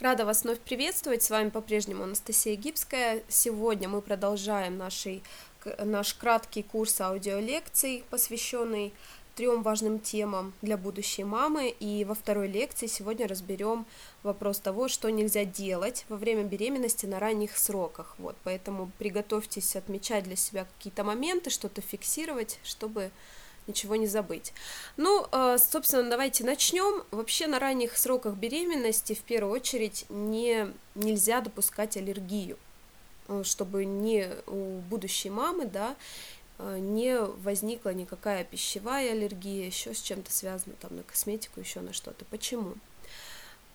Рада вас вновь приветствовать. С вами по-прежнему Анастасия Гибская. Сегодня мы продолжаем нашей, наш краткий курс аудиолекций, посвященный трем важным темам для будущей мамы. И во второй лекции сегодня разберем вопрос того, что нельзя делать во время беременности на ранних сроках. Вот, поэтому приготовьтесь отмечать для себя какие-то моменты, что-то фиксировать, чтобы ничего не забыть. Ну, э, собственно, давайте начнем. Вообще на ранних сроках беременности в первую очередь не, нельзя допускать аллергию, э, чтобы не у будущей мамы, да, э, не возникла никакая пищевая аллергия, еще с чем-то связано, там, на косметику, еще на что-то. Почему?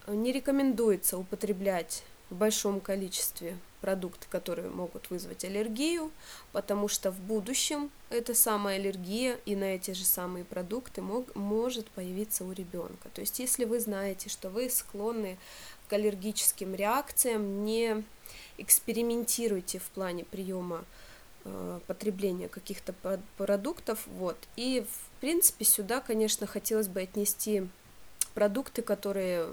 Не рекомендуется употреблять в большом количестве продукты, которые могут вызвать аллергию, потому что в будущем эта самая аллергия и на эти же самые продукты мог, может появиться у ребенка. То есть, если вы знаете, что вы склонны к аллергическим реакциям, не экспериментируйте в плане приема э, потребления каких-то продуктов, вот. И в принципе сюда, конечно, хотелось бы отнести продукты, которые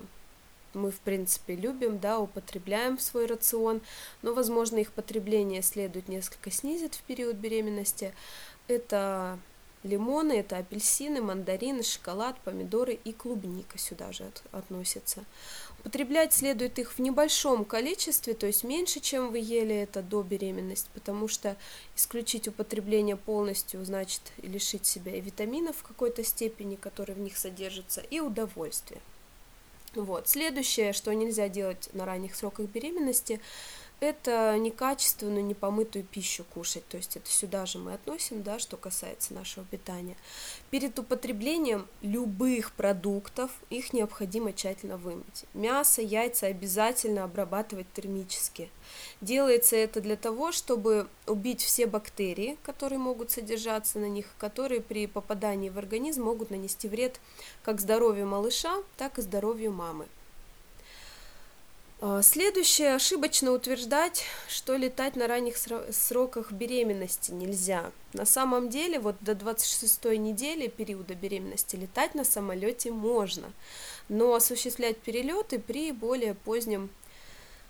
мы, в принципе, любим, да, употребляем в свой рацион, но, возможно, их потребление следует несколько снизить в период беременности. Это лимоны, это апельсины, мандарины, шоколад, помидоры и клубника сюда же от, относятся. Употреблять следует их в небольшом количестве, то есть меньше, чем вы ели это до беременности, потому что исключить употребление полностью значит лишить себя и витаминов в какой-то степени, которые в них содержатся, и удовольствия. Вот. Следующее, что нельзя делать на ранних сроках беременности, это некачественную, непомытую пищу кушать. То есть это сюда же мы относим, да, что касается нашего питания. Перед употреблением любых продуктов их необходимо тщательно вымыть. Мясо, яйца обязательно обрабатывать термически. Делается это для того, чтобы убить все бактерии, которые могут содержаться на них, которые при попадании в организм могут нанести вред как здоровью малыша, так и здоровью мамы. А, следующее, ошибочно утверждать, что летать на ранних сроках беременности нельзя. На самом деле, вот до 26 недели периода беременности летать на самолете можно, но осуществлять перелеты при более позднем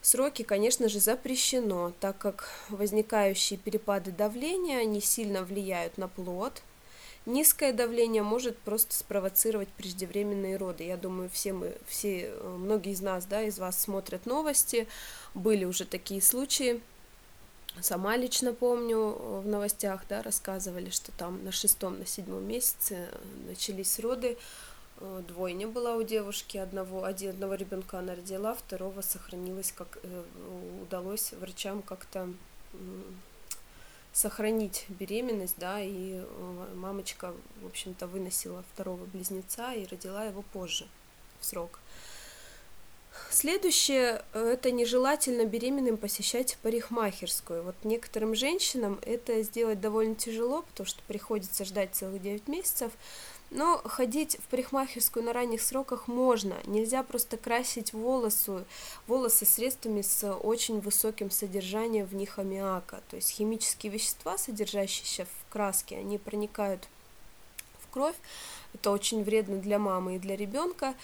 сроке, конечно же, запрещено, так как возникающие перепады давления не сильно влияют на плод, Низкое давление может просто спровоцировать преждевременные роды. Я думаю, все мы, все, э, многие из нас, да, из вас смотрят новости, были уже такие случаи. Сама лично помню, э, в новостях, да, рассказывали, что там на шестом, на седьмом месяце начались роды, э, двойня была у девушки, одного, один, одного ребенка она родила, второго сохранилось, как удалось врачам как-то сохранить беременность, да, и э, мамочка, в общем-то, выносила второго близнеца и родила его позже, в срок. Следующее – это нежелательно беременным посещать парикмахерскую. Вот некоторым женщинам это сделать довольно тяжело, потому что приходится ждать целых 9 месяцев, но ходить в парикмахерскую на ранних сроках можно. Нельзя просто красить волосы, волосы средствами с очень высоким содержанием в них аммиака. То есть химические вещества, содержащиеся в краске, они проникают в кровь. Это очень вредно для мамы и для ребенка.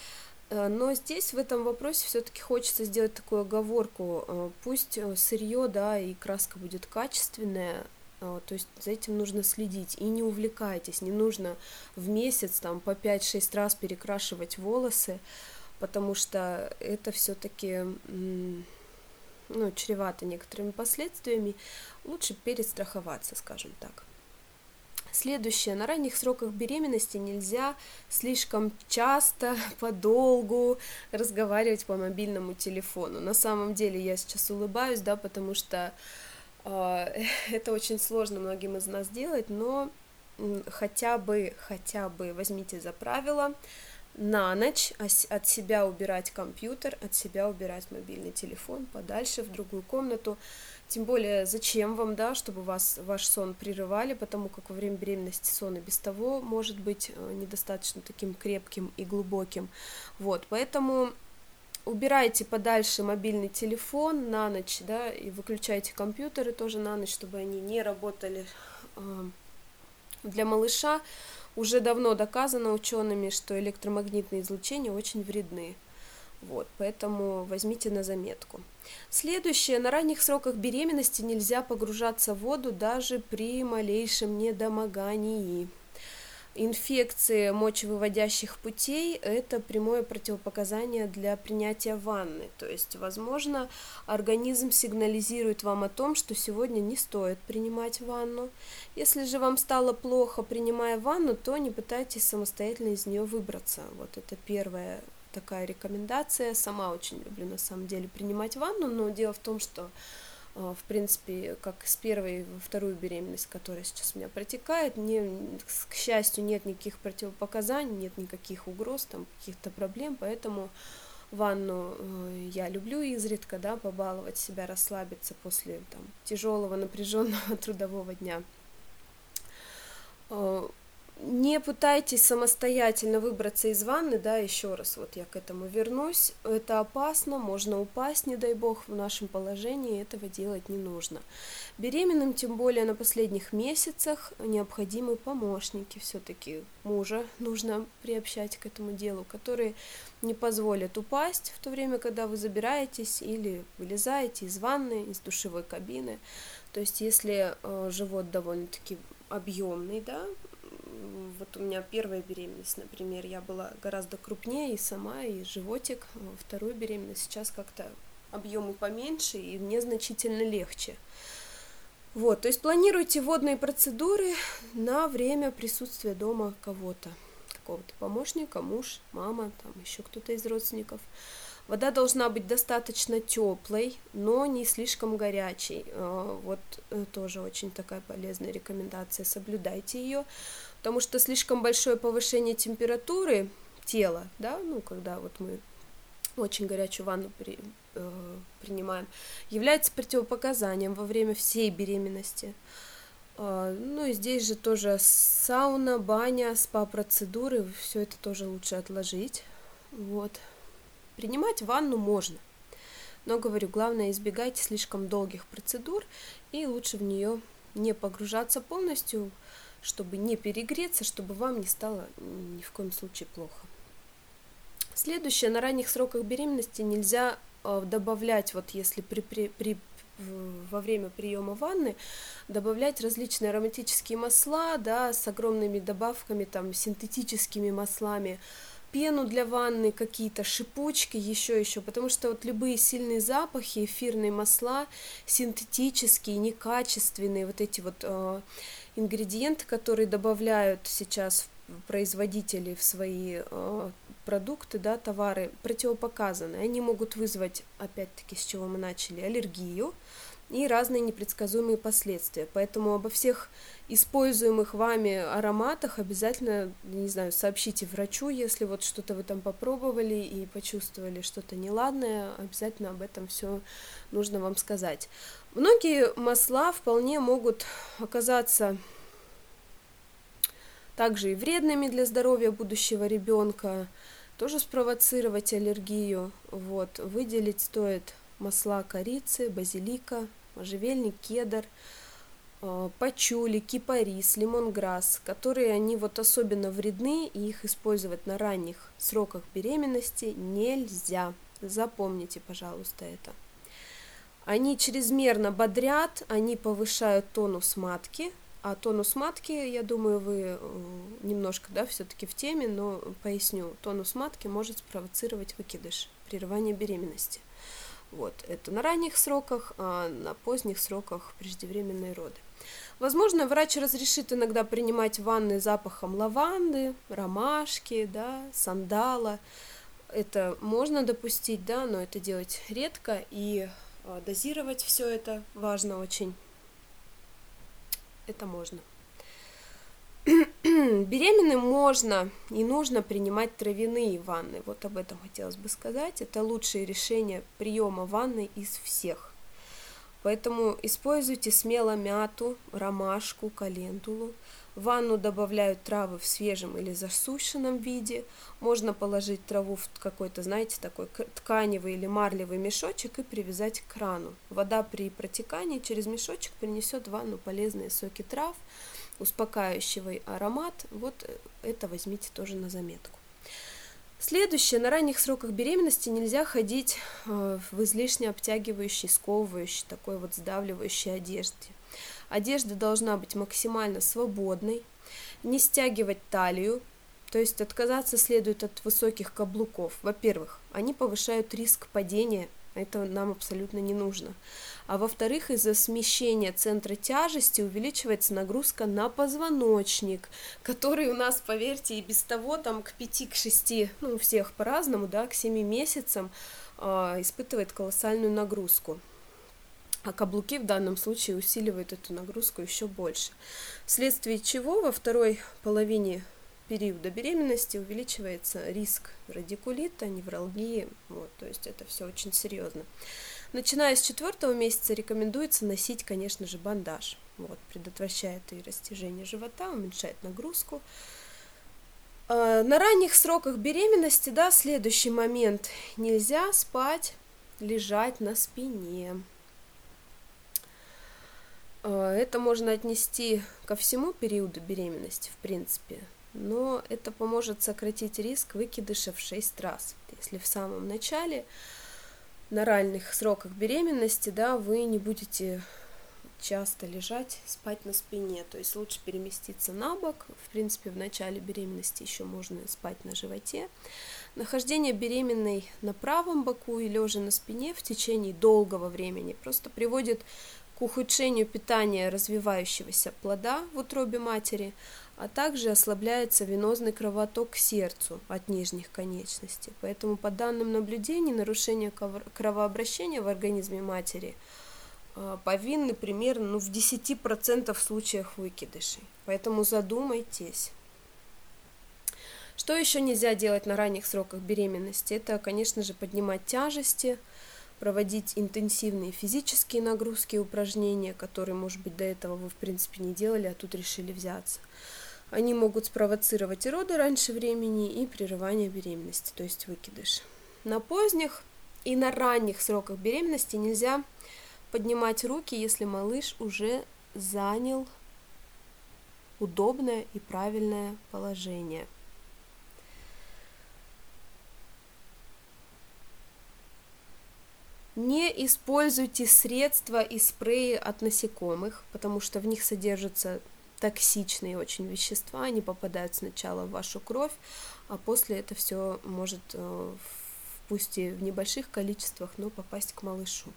Э, но здесь в этом вопросе все-таки хочется сделать такую оговорку. Э, пусть э, сырье, да, и краска будет качественная, то есть за этим нужно следить и не увлекайтесь, не нужно в месяц там по 5-6 раз перекрашивать волосы, потому что это все-таки ну, чревато некоторыми последствиями. Лучше перестраховаться, скажем так. Следующее. На ранних сроках беременности нельзя слишком часто, подолгу разговаривать по мобильному телефону. На самом деле я сейчас улыбаюсь, да, потому что а, это очень сложно многим из нас делать, но хотя бы, хотя бы возьмите за правило на ночь от себя убирать компьютер, от себя убирать мобильный телефон подальше в другую комнату. Тем более, зачем вам, да, чтобы вас ваш сон прерывали, потому как во время беременности сон и без того может быть э, недостаточно таким крепким и глубоким. Вот, поэтому убирайте подальше мобильный телефон на ночь, да, и выключайте компьютеры тоже на ночь, чтобы они не работали. А, для малыша уже давно доказано учеными, что электромагнитные излучения очень вредны. Вот, поэтому возьмите на заметку. Следующее. На ранних сроках беременности нельзя погружаться в воду даже при малейшем недомогании. Инфекции мочевыводящих путей – это прямое противопоказание для принятия ванны. То есть, возможно, организм сигнализирует вам о том, что сегодня не стоит принимать ванну. Если же вам стало плохо, принимая ванну, то не пытайтесь самостоятельно из нее выбраться. Вот это первая такая рекомендация. Сама очень люблю на самом деле принимать ванну, но дело в том, что в принципе, как с первой во вторую беременность, которая сейчас у меня протекает, не, к счастью, нет никаких противопоказаний, нет никаких угроз, там, каких-то проблем, поэтому ванну э, я люблю изредка, да, побаловать себя, расслабиться после там, тяжелого, напряженного трудового дня. Не пытайтесь самостоятельно выбраться из ванны, да, еще раз, вот я к этому вернусь, это опасно, можно упасть, не дай бог, в нашем положении этого делать не нужно. Беременным, тем более на последних месяцах, необходимы помощники, все-таки мужа нужно приобщать к этому делу, которые не позволят упасть в то время, когда вы забираетесь или вылезаете из ванны, из душевой кабины. То есть, если э, живот довольно-таки объемный, да, вот у меня первая беременность, например, я была гораздо крупнее и сама, и животик. Вторую беременность сейчас как-то объемы поменьше, и мне значительно легче. Вот, то есть планируйте водные процедуры на время присутствия дома кого-то, какого-то помощника, муж, мама, там еще кто-то из родственников. Вода должна быть достаточно теплой, но не слишком горячей. А, вот э, тоже очень такая полезная рекомендация. Соблюдайте ее, потому что слишком большое повышение температуры тела, да, ну, когда вот мы очень горячую ванну при, э, принимаем, является противопоказанием во время всей беременности. Э, ну и здесь же тоже сауна, баня, спа-процедуры, все это тоже лучше отложить. Вот. Принимать ванну можно. Но, говорю, главное избегайте слишком долгих процедур и лучше в нее не погружаться полностью, чтобы не перегреться, чтобы вам не стало ни в коем случае плохо. Следующее, на ранних сроках беременности нельзя э, добавлять, вот если при, при, при во время приема ванны добавлять различные ароматические масла, да, с огромными добавками, там, синтетическими маслами, пену для ванны, какие-то шипучки, еще еще, потому что вот любые сильные запахи, эфирные масла, синтетические, некачественные, вот эти вот э, ингредиенты, которые добавляют сейчас производители в свои э, продукты, да, товары, противопоказаны. Они могут вызвать, опять-таки, с чего мы начали, аллергию, и разные непредсказуемые последствия. Поэтому обо всех используемых вами ароматах обязательно, не знаю, сообщите врачу, если вот что-то вы там попробовали и почувствовали что-то неладное, обязательно об этом все нужно вам сказать. Многие масла вполне могут оказаться также и вредными для здоровья будущего ребенка, тоже спровоцировать аллергию. Вот, выделить стоит масла корицы, базилика, можжевельник, кедр, э, пачули, кипарис, лимонграсс, которые они вот особенно вредны, и их использовать на ранних сроках беременности нельзя. Запомните, пожалуйста, это. Они чрезмерно бодрят, они повышают тонус матки, а тонус матки, я думаю, вы э, немножко, да, все-таки в теме, но поясню. Тонус матки может спровоцировать выкидыш, прерывание беременности. Вот, это на ранних сроках, а на поздних сроках преждевременные роды. Возможно, врач разрешит иногда принимать ванны запахом лаванды, ромашки, да, сандала. Это можно допустить, да, но это делать редко и а, дозировать все это важно очень. Это можно. Беременным можно и нужно принимать травяные ванны. Вот об этом хотелось бы сказать. Это лучшее решение приема ванны из всех. Поэтому используйте смело мяту, ромашку, календулу. В ванну добавляют травы в свежем или засушенном виде. Можно положить траву в какой-то, знаете, такой тканевый или марлевый мешочек и привязать к крану. Вода при протекании через мешочек принесет в ванну полезные соки трав, успокаивающий аромат, вот это возьмите тоже на заметку. Следующее, на ранних сроках беременности нельзя ходить э, в излишне обтягивающей, сковывающей, такой вот сдавливающей одежде. Одежда должна быть максимально свободной, не стягивать талию, то есть отказаться следует от высоких каблуков. Во-первых, они повышают риск падения, это нам абсолютно не нужно. А во-вторых, из-за смещения центра тяжести увеличивается нагрузка на позвоночник, который у нас, поверьте, и без того там к 5-6, ну у всех по-разному, да, к 7 месяцам э, испытывает колоссальную нагрузку. А каблуки в данном случае усиливают эту нагрузку еще больше. Вследствие чего во второй половине периода беременности увеличивается риск радикулита, невралгии, вот, то есть это все очень серьезно. Начиная с четвертого месяца рекомендуется носить, конечно же, бандаж, вот, предотвращает и растяжение живота, уменьшает нагрузку. А, на ранних сроках беременности, да, следующий момент, нельзя спать, лежать на спине. А, это можно отнести ко всему периоду беременности, в принципе но это поможет сократить риск выкидыша в 6 раз. Если в самом начале, на ранних сроках беременности, да, вы не будете часто лежать, спать на спине, то есть лучше переместиться на бок. В принципе, в начале беременности еще можно спать на животе. Нахождение беременной на правом боку и лежа на спине в течение долгого времени просто приводит к ухудшению питания развивающегося плода в утробе матери, а также ослабляется венозный кровоток к сердцу от нижних конечностей. Поэтому по данным наблюдений нарушение кровообращения в организме матери а, повинны примерно ну, в 10% случаях выкидышей. Поэтому задумайтесь. Что еще нельзя делать на ранних сроках беременности? Это, конечно же, поднимать тяжести, проводить интенсивные физические нагрузки и упражнения, которые, может быть, до этого вы, в принципе, не делали, а тут решили взяться. Они могут спровоцировать роды раньше времени, и прерывание беременности, то есть выкидыш. На поздних и на ранних сроках беременности нельзя поднимать руки, если малыш уже занял удобное и правильное положение. Не используйте средства и спреи от насекомых, потому что в них содержатся токсичные очень вещества, они попадают сначала в вашу кровь, а после это все может, э, пусть и в небольших количествах, но попасть к малышу.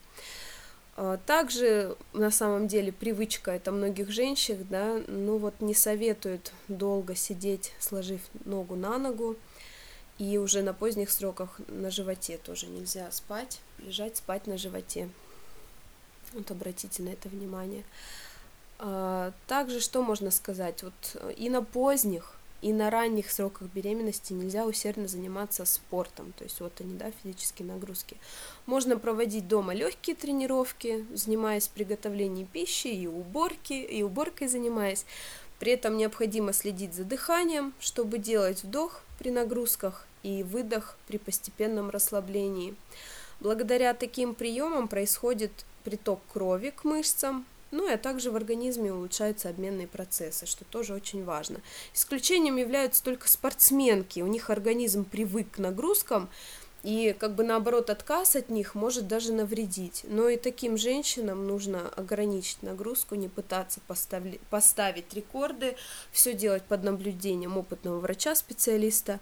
А, также на самом деле привычка это многих женщин, да, ну вот не советуют долго сидеть, сложив ногу на ногу, и уже на поздних сроках на животе тоже нельзя спать, лежать, спать на животе. Вот обратите на это внимание. А, также что можно сказать? Вот э, и на поздних, и на ранних сроках беременности нельзя усердно заниматься спортом, то есть вот они, да, физические нагрузки. Можно проводить дома легкие тренировки, занимаясь приготовлением пищи и уборки, и уборкой занимаясь. При этом необходимо следить за дыханием, чтобы делать вдох при нагрузках и выдох при постепенном расслаблении. Благодаря таким приемам происходит приток крови к мышцам, ну а также в организме улучшаются обменные процессы, что тоже очень важно. Исключением являются только спортсменки, у них организм привык к нагрузкам, и как бы наоборот отказ от них может даже навредить. Но и таким женщинам нужно ограничить нагрузку, не пытаться поставить, поставить рекорды, все делать под наблюдением опытного врача-специалиста.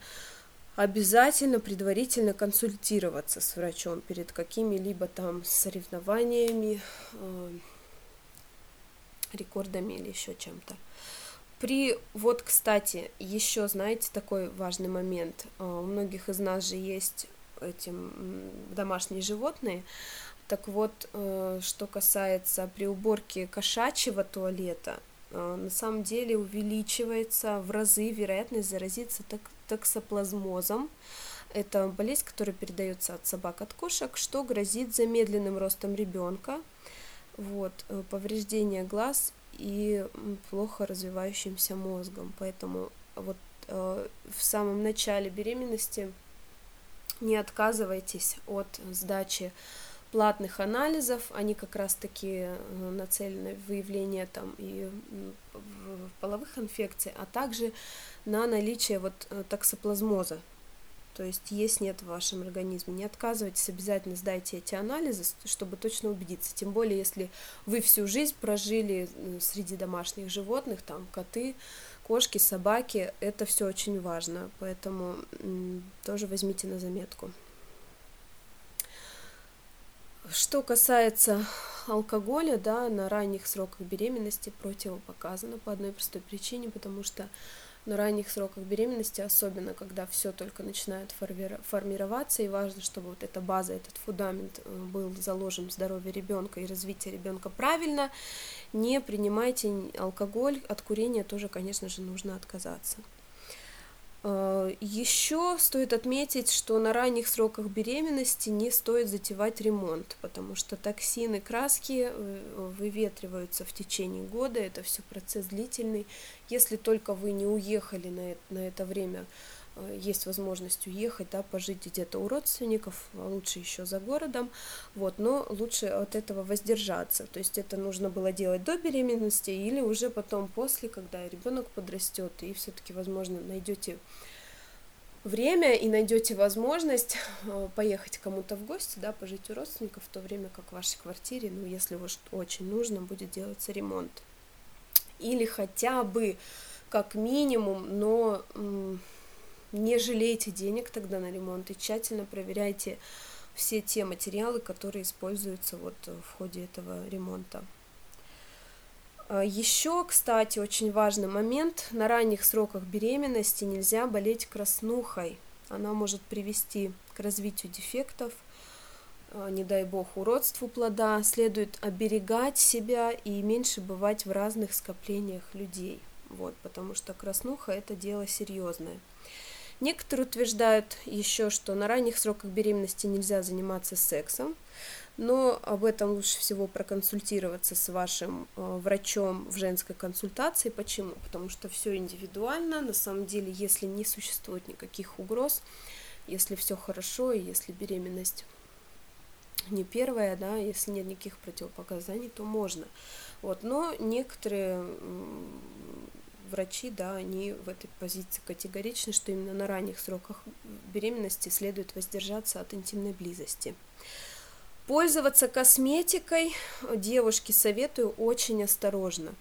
Обязательно предварительно консультироваться с врачом перед какими-либо там соревнованиями, э, рекордами или еще чем-то. При, вот, кстати, еще, знаете, такой важный момент. А, у многих из нас же есть этим домашние животные. Так вот, э, что касается при уборке кошачьего туалета, э, на самом деле увеличивается в разы вероятность заразиться токсоплазмозом. Это болезнь, которая передается от собак от кошек, что грозит замедленным ростом ребенка, вот, э, повреждение глаз и плохо развивающимся мозгом. Поэтому вот э, в самом начале беременности не отказывайтесь от сдачи платных анализов, они как раз-таки э, нацелены в выявление там и половых инфекций, а также на наличие вот токсоплазмоза, то есть есть нет в вашем организме. Не отказывайтесь, обязательно сдайте эти анализы, чтобы точно убедиться. Тем более, если вы всю жизнь прожили среди домашних животных, там коты, кошки, собаки, это все очень важно, поэтому тоже возьмите на заметку. Что касается алкоголя, да, на ранних сроках беременности противопоказано по одной простой причине, потому что на ранних сроках беременности, особенно когда все только начинает формироваться, и важно, чтобы вот эта база, этот фундамент э, был заложен в здоровье ребенка и развитие ребенка правильно, не принимайте алкоголь, от курения тоже, конечно же, нужно отказаться. Э, Еще стоит отметить, что на ранних сроках беременности не стоит затевать ремонт, потому что токсины, краски э, выветриваются в течение года, это все процесс длительный. Если только вы не уехали на это, время есть возможность уехать, да, пожить где-то у родственников, а лучше еще за городом, вот, но лучше от этого воздержаться, то есть это нужно было делать до беременности или уже потом после, когда ребенок подрастет, и все-таки, возможно, найдете время и найдете возможность э, поехать кому-то в гости, да, пожить у родственников, в то время как в вашей квартире, ну, если уж очень нужно, будет делаться ремонт. Или хотя бы, как минимум, но не жалейте денег тогда на ремонт и тщательно проверяйте все те материалы, которые используются вот в ходе этого ремонта. А, Еще, кстати, очень важный момент, на ранних сроках беременности нельзя болеть краснухой. Она может привести к развитию дефектов, а, не дай бог, уродству плода. Следует оберегать себя и меньше бывать в разных скоплениях людей. Вот, потому что краснуха это дело серьезное. Некоторые утверждают еще, что на ранних сроках беременности нельзя заниматься сексом, но об этом лучше всего проконсультироваться с вашим э, врачом в женской консультации. Почему? Потому что все индивидуально. На самом деле, если не существует никаких угроз, если все хорошо, и если беременность не первая, да, если нет никаких противопоказаний, то можно. Вот, но некоторые врачи, да, они в этой позиции категоричны, что именно на ранних сроках беременности следует воздержаться от интимной близости. Пользоваться косметикой девушки советую очень осторожно,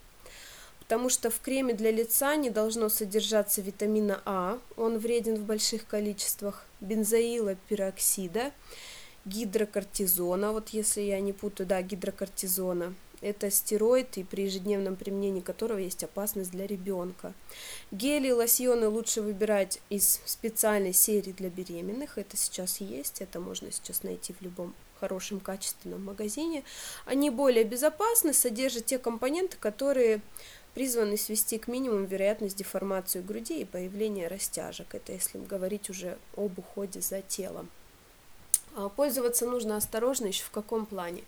потому что в креме для лица не должно содержаться витамина А, он вреден в больших количествах, бензоила пероксида, гидрокортизона, вот если я не путаю, да, гидрокортизона – это стероид, и при ежедневном применении которого есть опасность для ребенка. Гели и лосьоны лучше выбирать из специальной серии для беременных. Это сейчас есть, это можно сейчас найти в любом хорошем качественном магазине. Они более безопасны, содержат те компоненты, которые призваны свести к минимуму вероятность деформации груди и появления растяжек. Это если говорить уже об уходе за телом. А, пользоваться нужно осторожно еще в каком плане?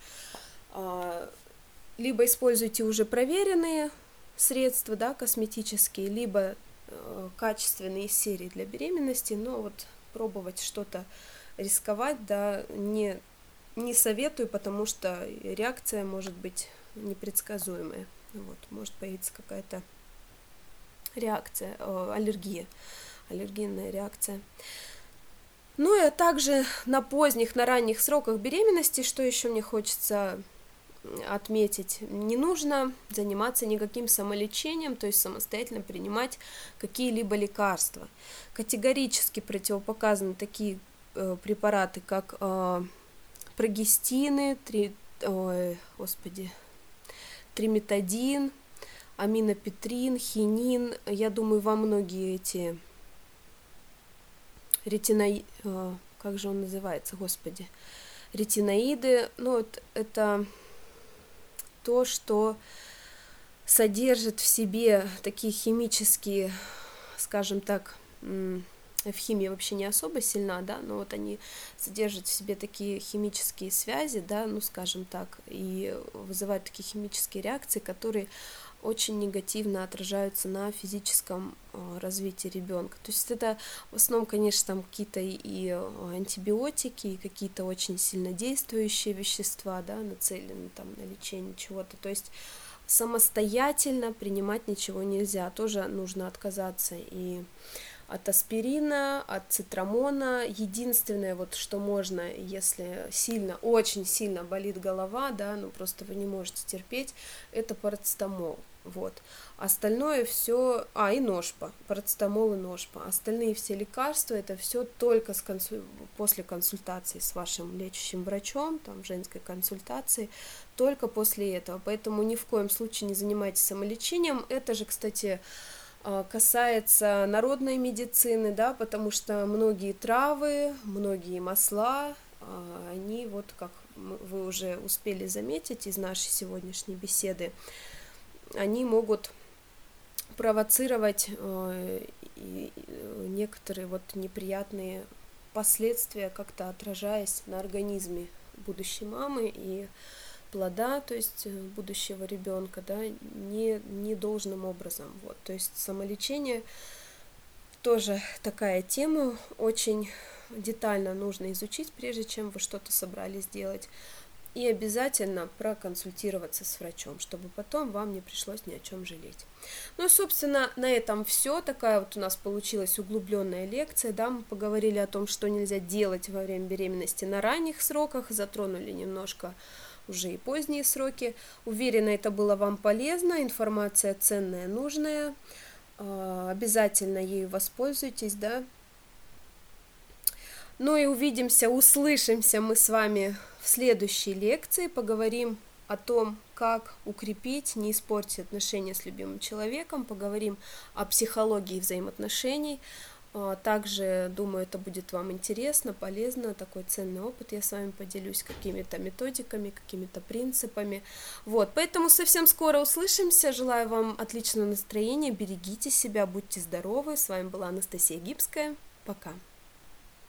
А, либо используйте уже проверенные средства, да, косметические, либо э, качественные серии для беременности, но вот пробовать что-то рисковать, да, не, не советую, потому что реакция может быть непредсказуемая. Вот, может появиться какая-то реакция, э, аллергия, аллергенная реакция. Ну и также на поздних, на ранних сроках беременности, что еще мне хочется отметить, не нужно заниматься никаким самолечением, то есть самостоятельно принимать какие-либо лекарства. Категорически противопоказаны такие э, препараты, как э, прогестины, три, ой, господи, триметадин, аминопетрин, хинин. Я думаю, вам многие эти ретиноиды, э, как же он называется, господи, ретиноиды, ну, вот это то, что содержит в себе такие химические, скажем так, в химии вообще не особо сильна, да, но вот они содержат в себе такие химические связи, да, ну, скажем так, и вызывают такие химические реакции, которые очень негативно отражаются на физическом э, развитии ребенка. То есть это в основном, конечно, там какие-то и э, антибиотики, и какие-то очень сильно действующие вещества, да, нацелены там на лечение чего-то. То есть самостоятельно принимать ничего нельзя, тоже нужно отказаться. И от аспирина, от цитрамона. Единственное, вот, что можно, если сильно, очень сильно болит голова, да, ну просто вы не можете терпеть, это парацетамол. Вот. Остальное все, а и ножпа, парацетамол и ножпа. Остальные все лекарства это все только с консу... после консультации с вашим лечащим врачом, там женской консультации, только после этого. Поэтому ни в коем случае не занимайтесь самолечением. Это же, кстати, касается народной медицины, да, потому что многие травы, многие масла, а, они вот как вы уже успели заметить из нашей сегодняшней беседы, они могут провоцировать э, некоторые вот неприятные последствия, как-то отражаясь на организме будущей мамы и плода, то есть э, будущего ребенка, да, не, не должным образом. Вот. То есть самолечение тоже такая тема, очень детально нужно изучить, прежде чем вы что-то собрались делать. И обязательно проконсультироваться с врачом, чтобы потом вам не пришлось ни о чем жалеть. Ну и, собственно, на этом все. Такая вот у нас получилась углубленная лекция. Да, мы поговорили о том, что нельзя делать во время беременности на ранних сроках, затронули немножко уже и поздние сроки. Уверена, это было вам полезно, информация ценная, нужная. А, обязательно ею воспользуйтесь, да. Ну и увидимся, услышимся мы с вами в следующей лекции. Поговорим о том, как укрепить, не испортить отношения с любимым человеком. Поговорим о психологии взаимоотношений, также, думаю, это будет вам интересно, полезно, такой ценный опыт. Я с вами поделюсь какими-то методиками, какими-то принципами. Вот, поэтому совсем скоро услышимся. Желаю вам отличного настроения, берегите себя, будьте здоровы. С вами была Анастасия Гибская. Пока.